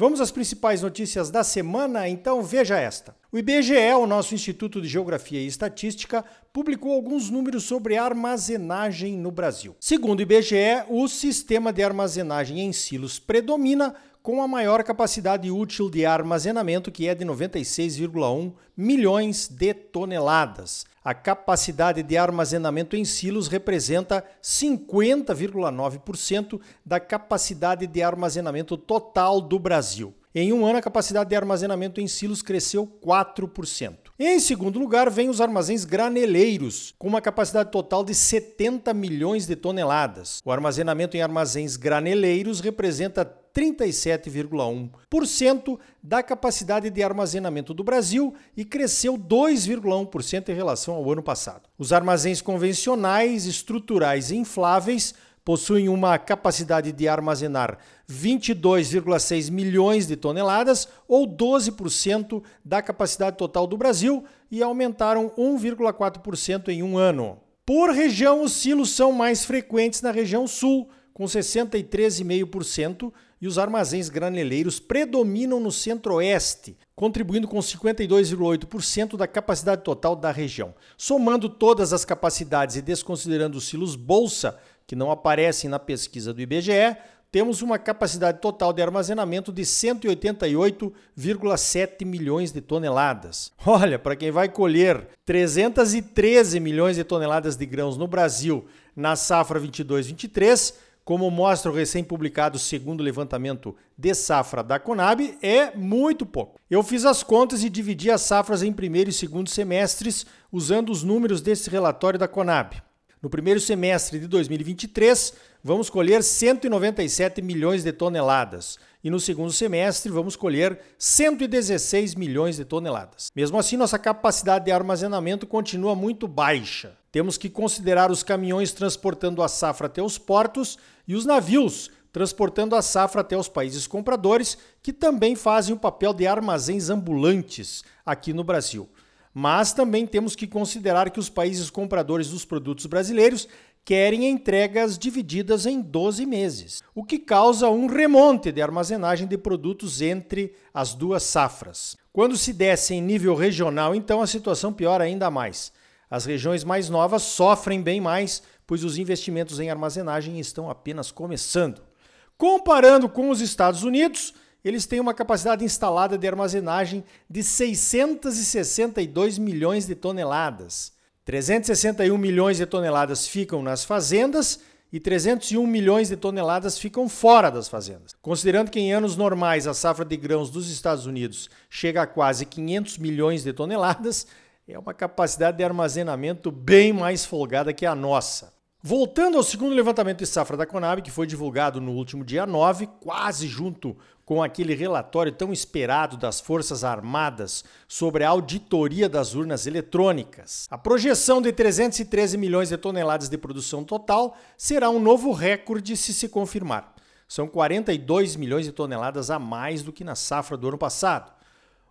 Vamos às principais notícias da semana? Então veja esta. O IBGE, o nosso Instituto de Geografia e Estatística, publicou alguns números sobre armazenagem no Brasil. Segundo o IBGE, o sistema de armazenagem em silos predomina com a maior capacidade útil de armazenamento, que é de 96,1 milhões de toneladas. A capacidade de armazenamento em silos representa 50,9% da capacidade de armazenamento total do Brasil. Em um ano, a capacidade de armazenamento em silos cresceu 4%. Em segundo lugar, vem os armazéns graneleiros, com uma capacidade total de 70 milhões de toneladas. O armazenamento em armazéns graneleiros representa 37,1% da capacidade de armazenamento do Brasil e cresceu 2,1% em relação ao ano passado. Os armazéns convencionais, estruturais e infláveis possuem uma capacidade de armazenar 22,6 milhões de toneladas, ou 12% da capacidade total do Brasil, e aumentaram 1,4% em um ano. Por região, os silos são mais frequentes na região sul, com 63,5%, e os armazéns graneleiros predominam no centro-oeste, contribuindo com 52,8% da capacidade total da região. Somando todas as capacidades e desconsiderando os silos bolsa, que não aparecem na pesquisa do IBGE, temos uma capacidade total de armazenamento de 188,7 milhões de toneladas. Olha, para quem vai colher 313 milhões de toneladas de grãos no Brasil na safra 22-23, como mostra o recém-publicado segundo levantamento de safra da Conab, é muito pouco. Eu fiz as contas e dividi as safras em primeiro e segundo semestres usando os números desse relatório da Conab. No primeiro semestre de 2023, vamos colher 197 milhões de toneladas e no segundo semestre vamos colher 116 milhões de toneladas. Mesmo assim, nossa capacidade de armazenamento continua muito baixa. Temos que considerar os caminhões transportando a safra até os portos e os navios transportando a safra até os países compradores, que também fazem o papel de armazéns ambulantes aqui no Brasil. Mas também temos que considerar que os países compradores dos produtos brasileiros querem entregas divididas em 12 meses, o que causa um remonte de armazenagem de produtos entre as duas safras. Quando se desce em nível regional, então a situação piora ainda mais. As regiões mais novas sofrem bem mais, pois os investimentos em armazenagem estão apenas começando. Comparando com os Estados Unidos, eles têm uma capacidade instalada de armazenagem de 662 milhões de toneladas. 361 milhões de toneladas ficam nas fazendas e 301 milhões de toneladas ficam fora das fazendas. Considerando que em anos normais a safra de grãos dos Estados Unidos chega a quase 500 milhões de toneladas, é uma capacidade de armazenamento bem mais folgada que a nossa. Voltando ao segundo levantamento de safra da Conab, que foi divulgado no último dia 9, quase junto com aquele relatório tão esperado das Forças Armadas sobre a auditoria das urnas eletrônicas. A projeção de 313 milhões de toneladas de produção total será um novo recorde se se confirmar. São 42 milhões de toneladas a mais do que na safra do ano passado.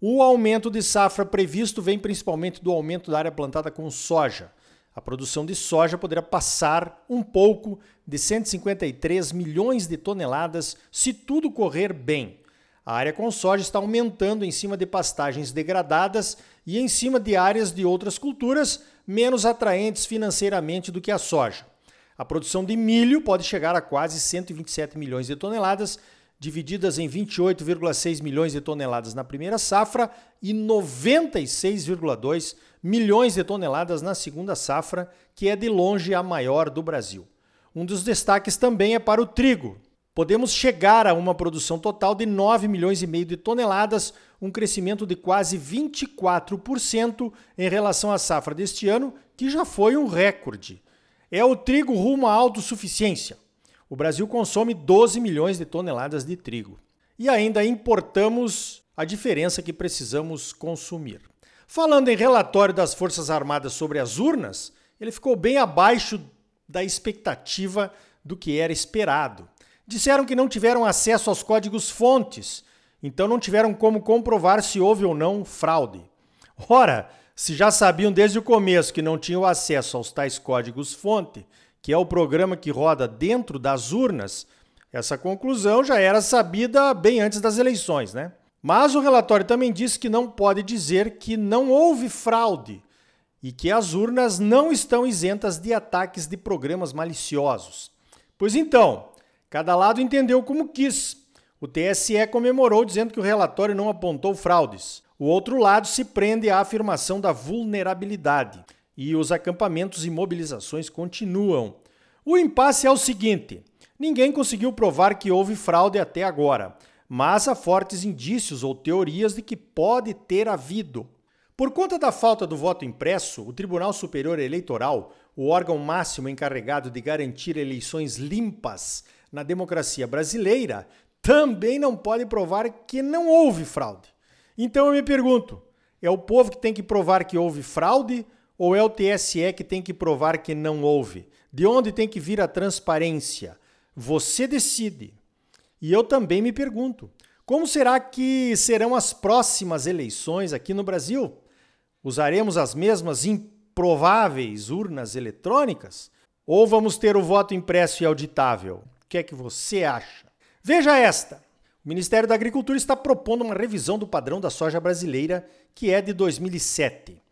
O aumento de safra previsto vem principalmente do aumento da área plantada com soja a produção de soja poderá passar um pouco de 153 milhões de toneladas se tudo correr bem. A área com soja está aumentando em cima de pastagens degradadas e em cima de áreas de outras culturas menos atraentes financeiramente do que a soja. A produção de milho pode chegar a quase 127 milhões de toneladas, divididas em 28,6 milhões de toneladas na primeira safra e 96,2 milhões de toneladas na segunda safra, que é de longe a maior do Brasil. Um dos destaques também é para o trigo. Podemos chegar a uma produção total de 9 milhões e meio de toneladas, um crescimento de quase 24% em relação à safra deste ano, que já foi um recorde. É o trigo rumo à autossuficiência. O Brasil consome 12 milhões de toneladas de trigo. E ainda importamos a diferença que precisamos consumir. Falando em relatório das Forças Armadas sobre as urnas, ele ficou bem abaixo da expectativa do que era esperado. Disseram que não tiveram acesso aos códigos fontes, então não tiveram como comprovar se houve ou não fraude. Ora, se já sabiam desde o começo que não tinham acesso aos tais códigos fonte, que é o programa que roda dentro das urnas, essa conclusão já era sabida bem antes das eleições, né? Mas o relatório também diz que não pode dizer que não houve fraude e que as urnas não estão isentas de ataques de programas maliciosos. Pois então, cada lado entendeu como quis. O TSE comemorou dizendo que o relatório não apontou fraudes. O outro lado se prende à afirmação da vulnerabilidade e os acampamentos e mobilizações continuam. O impasse é o seguinte: ninguém conseguiu provar que houve fraude até agora mas há fortes indícios ou teorias de que pode ter havido. Por conta da falta do voto impresso, o Tribunal Superior Eleitoral, o órgão máximo encarregado de garantir eleições limpas na democracia brasileira, também não pode provar que não houve fraude. Então eu me pergunto: é o povo que tem que provar que houve fraude ou é o TSE que tem que provar que não houve? De onde tem que vir a transparência? Você decide. E eu também me pergunto: como será que serão as próximas eleições aqui no Brasil? Usaremos as mesmas improváveis urnas eletrônicas? Ou vamos ter o voto impresso e auditável? O que é que você acha? Veja esta. O Ministério da Agricultura está propondo uma revisão do padrão da soja brasileira, que é de 2007.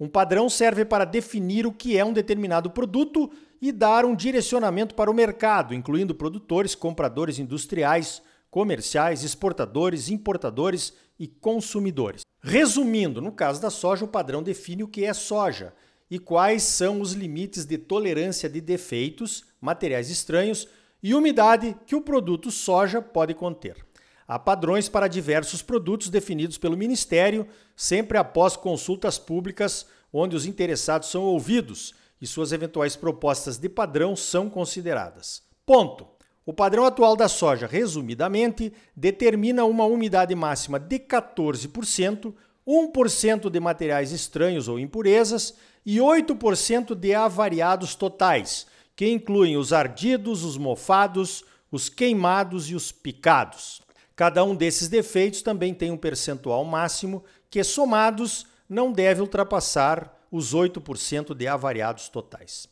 Um padrão serve para definir o que é um determinado produto e dar um direcionamento para o mercado, incluindo produtores, compradores industriais, comerciais, exportadores, importadores e consumidores. Resumindo, no caso da soja, o padrão define o que é soja e quais são os limites de tolerância de defeitos, materiais estranhos e umidade que o produto soja pode conter. Há padrões para diversos produtos definidos pelo Ministério, sempre após consultas públicas, onde os interessados são ouvidos e suas eventuais propostas de padrão são consideradas. Ponto. O padrão atual da soja, resumidamente, determina uma umidade máxima de 14%, 1% de materiais estranhos ou impurezas e 8% de avariados totais, que incluem os ardidos, os mofados, os queimados e os picados. Cada um desses defeitos também tem um percentual máximo que, somados, não deve ultrapassar os 8% de avariados totais.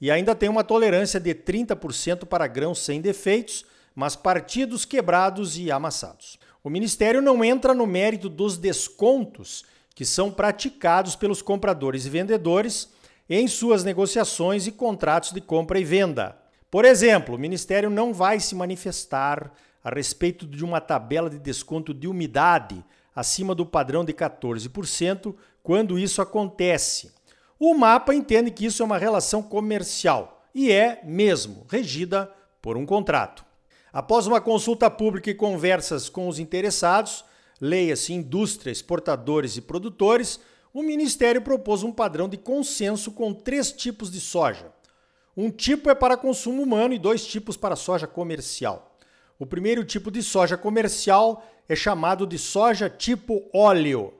E ainda tem uma tolerância de 30% para grãos sem defeitos, mas partidos quebrados e amassados. O Ministério não entra no mérito dos descontos que são praticados pelos compradores e vendedores em suas negociações e contratos de compra e venda. Por exemplo, o Ministério não vai se manifestar a respeito de uma tabela de desconto de umidade acima do padrão de 14% quando isso acontece. O mapa entende que isso é uma relação comercial e é mesmo regida por um contrato. Após uma consulta pública e conversas com os interessados, leia-se indústria, exportadores e produtores, o Ministério propôs um padrão de consenso com três tipos de soja. Um tipo é para consumo humano e dois tipos para soja comercial. O primeiro tipo de soja comercial é chamado de soja tipo óleo.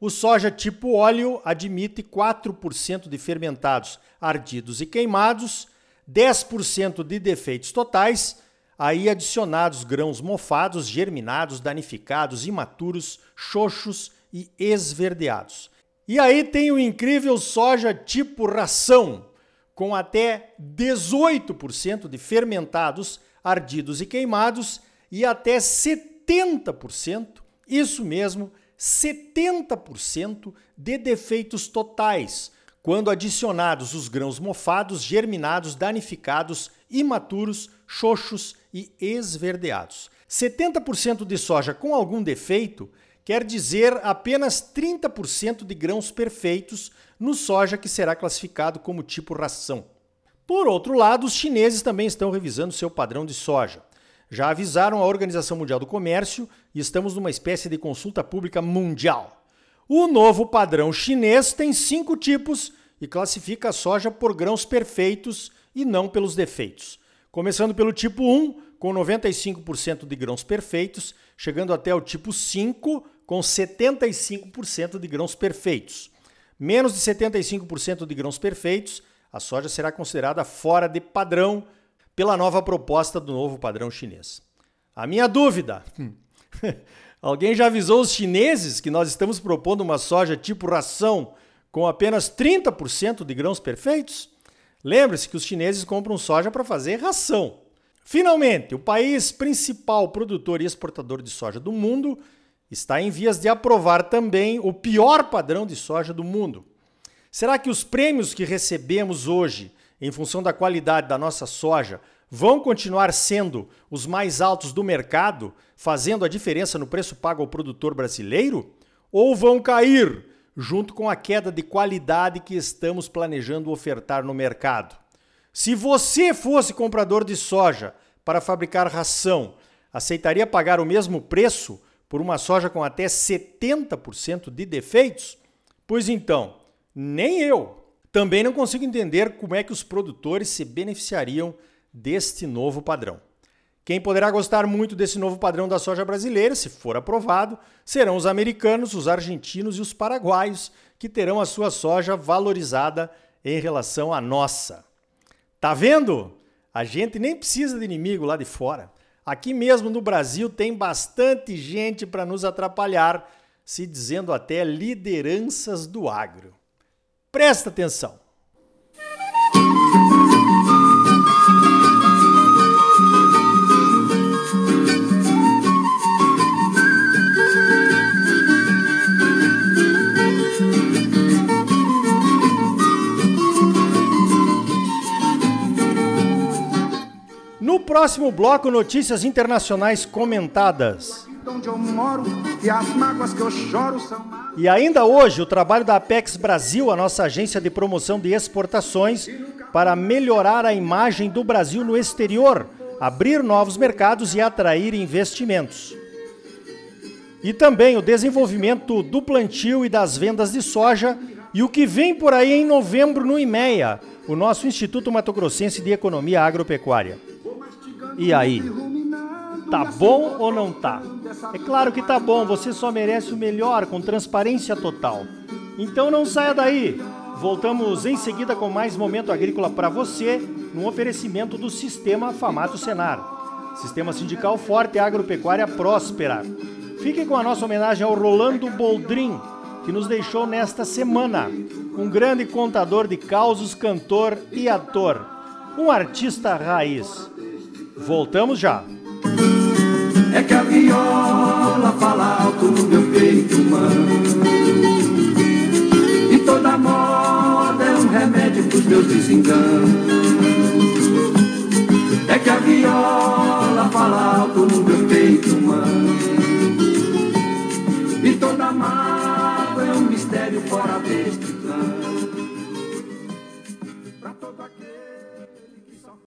O soja tipo óleo admite 4% de fermentados ardidos e queimados, 10% de defeitos totais, aí adicionados grãos mofados, germinados, danificados, imaturos, xoxos e esverdeados. E aí tem o incrível soja tipo ração, com até 18% de fermentados, ardidos e queimados e até 70%, isso mesmo, 70% de defeitos totais, quando adicionados os grãos mofados, germinados, danificados, imaturos, xoxos e esverdeados. 70% de soja com algum defeito quer dizer apenas 30% de grãos perfeitos no soja que será classificado como tipo ração. Por outro lado, os chineses também estão revisando seu padrão de soja já avisaram a Organização Mundial do Comércio e estamos numa espécie de consulta pública mundial. O novo padrão chinês tem cinco tipos e classifica a soja por grãos perfeitos e não pelos defeitos. Começando pelo tipo 1, com 95% de grãos perfeitos, chegando até o tipo 5, com 75% de grãos perfeitos. Menos de 75% de grãos perfeitos, A soja será considerada fora de padrão pela nova proposta do novo padrão chinês. A minha dúvida: alguém já avisou os chineses que nós estamos propondo uma soja tipo ração com apenas 30% de grãos perfeitos? Lembre-se que os chineses compram soja para fazer ração. Finalmente, o país principal produtor e exportador de soja do mundo está em vias de aprovar também o pior padrão de soja do mundo. Será que os prêmios que recebemos hoje, em função da qualidade da nossa soja, vão continuar sendo os mais altos do mercado, fazendo a diferença no preço pago ao produtor brasileiro? Ou vão cair junto com a queda de qualidade que estamos planejando ofertar no mercado? Se você fosse comprador de soja para fabricar ração, aceitaria pagar o mesmo preço por uma soja com até 70% de defeitos? Pois então, nem eu. Também não consigo entender como é que os produtores se beneficiariam deste novo padrão. Quem poderá gostar muito desse novo padrão da soja brasileira, se for aprovado, serão os americanos, os argentinos e os paraguaios, que terão a sua soja valorizada em relação à nossa. Tá vendo? A gente nem precisa de inimigo lá de fora. Aqui mesmo no Brasil tem bastante gente para nos atrapalhar, se dizendo até lideranças do agro. Presta atenção. No próximo bloco, notícias internacionais comentadas. E ainda hoje, o trabalho da Apex Brasil, a nossa agência de promoção de exportações, para melhorar a imagem do Brasil no exterior, abrir novos mercados e atrair investimentos. E também o desenvolvimento do plantio e das vendas de soja e o que vem por aí em novembro no IMEA, o nosso Instituto Mato Grossense de Economia Agropecuária. E aí? Tá bom ou não tá? É claro que tá bom, você só merece o melhor com transparência total. Então não saia daí. Voltamos em seguida com mais momento agrícola para você, no oferecimento do Sistema Famato Senar. Sistema sindical forte e agropecuária próspera. Fique com a nossa homenagem ao Rolando Boldrin, que nos deixou nesta semana. Um grande contador de causos, cantor e ator. Um artista raiz. Voltamos já. É que a viola